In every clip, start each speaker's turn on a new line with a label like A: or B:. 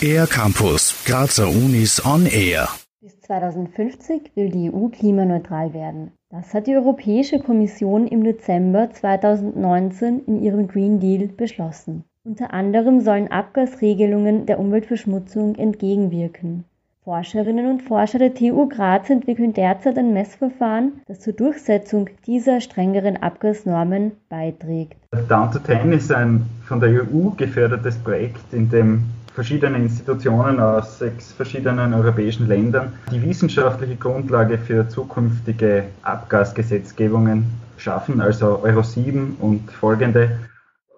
A: Air Campus, Grazer Unis on Air.
B: Bis 2050 will die EU klimaneutral werden. Das hat die Europäische Kommission im Dezember 2019 in ihrem Green Deal beschlossen. Unter anderem sollen Abgasregelungen der Umweltverschmutzung entgegenwirken. Forscherinnen und Forscher der TU Graz entwickeln derzeit ein Messverfahren, das zur Durchsetzung dieser strengeren Abgasnormen beiträgt.
C: Down to 10 ist ein von der EU gefördertes Projekt, in dem verschiedene Institutionen aus sechs verschiedenen europäischen Ländern die wissenschaftliche Grundlage für zukünftige Abgasgesetzgebungen schaffen, also Euro 7 und folgende.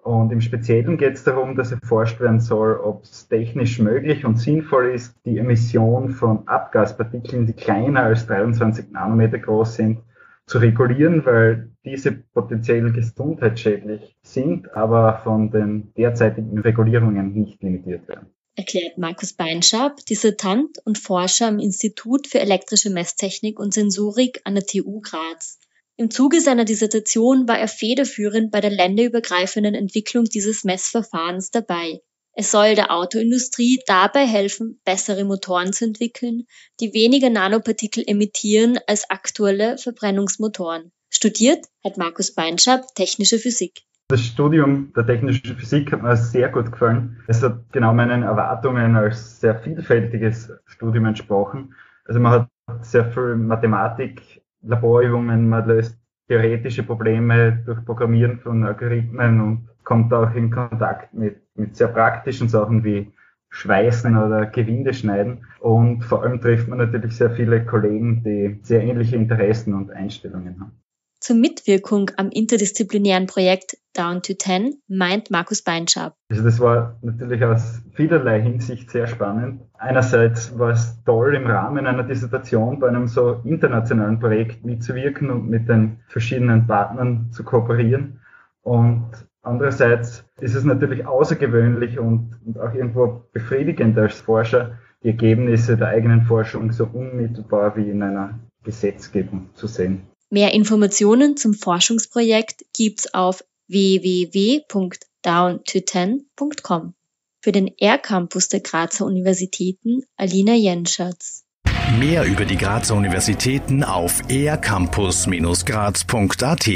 C: Und im Speziellen geht es darum, dass erforscht werden soll, ob es technisch möglich und sinnvoll ist, die Emission von Abgaspartikeln, die kleiner als 23 Nanometer groß sind, zu regulieren, weil diese potenziell gesundheitsschädlich sind, aber von den derzeitigen Regulierungen nicht limitiert werden.
B: Erklärt Markus Beinschab, Dissertant und Forscher am Institut für elektrische Messtechnik und Sensorik an der TU Graz. Im Zuge seiner Dissertation war er federführend bei der länderübergreifenden Entwicklung dieses Messverfahrens dabei. Es soll der Autoindustrie dabei helfen, bessere Motoren zu entwickeln, die weniger Nanopartikel emittieren als aktuelle Verbrennungsmotoren. Studiert hat Markus Beinschab technische Physik.
C: Das Studium der technischen Physik hat mir sehr gut gefallen. Es hat genau meinen Erwartungen als sehr vielfältiges Studium entsprochen. Also man hat sehr viel Mathematik, Laborübungen, man löst theoretische Probleme durch Programmieren von Algorithmen und kommt auch in Kontakt mit, mit sehr praktischen Sachen wie Schweißen oder Gewinde schneiden. Und vor allem trifft man natürlich sehr viele Kollegen, die sehr ähnliche Interessen und Einstellungen haben.
B: Zur Mitwirkung am interdisziplinären Projekt Down to Ten meint Markus Beinschab.
C: Also das war natürlich aus vielerlei Hinsicht sehr spannend. Einerseits war es toll, im Rahmen einer Dissertation bei einem so internationalen Projekt mitzuwirken und mit den verschiedenen Partnern zu kooperieren. Und andererseits ist es natürlich außergewöhnlich und, und auch irgendwo befriedigend als Forscher, die Ergebnisse der eigenen Forschung so unmittelbar wie in einer Gesetzgebung zu sehen.
B: Mehr Informationen zum Forschungsprojekt gibt's auf www.downto10.com. Für den R-Campus der Grazer Universitäten Alina Jenschatz.
A: Mehr über die Grazer Universitäten auf ercampus-graz.at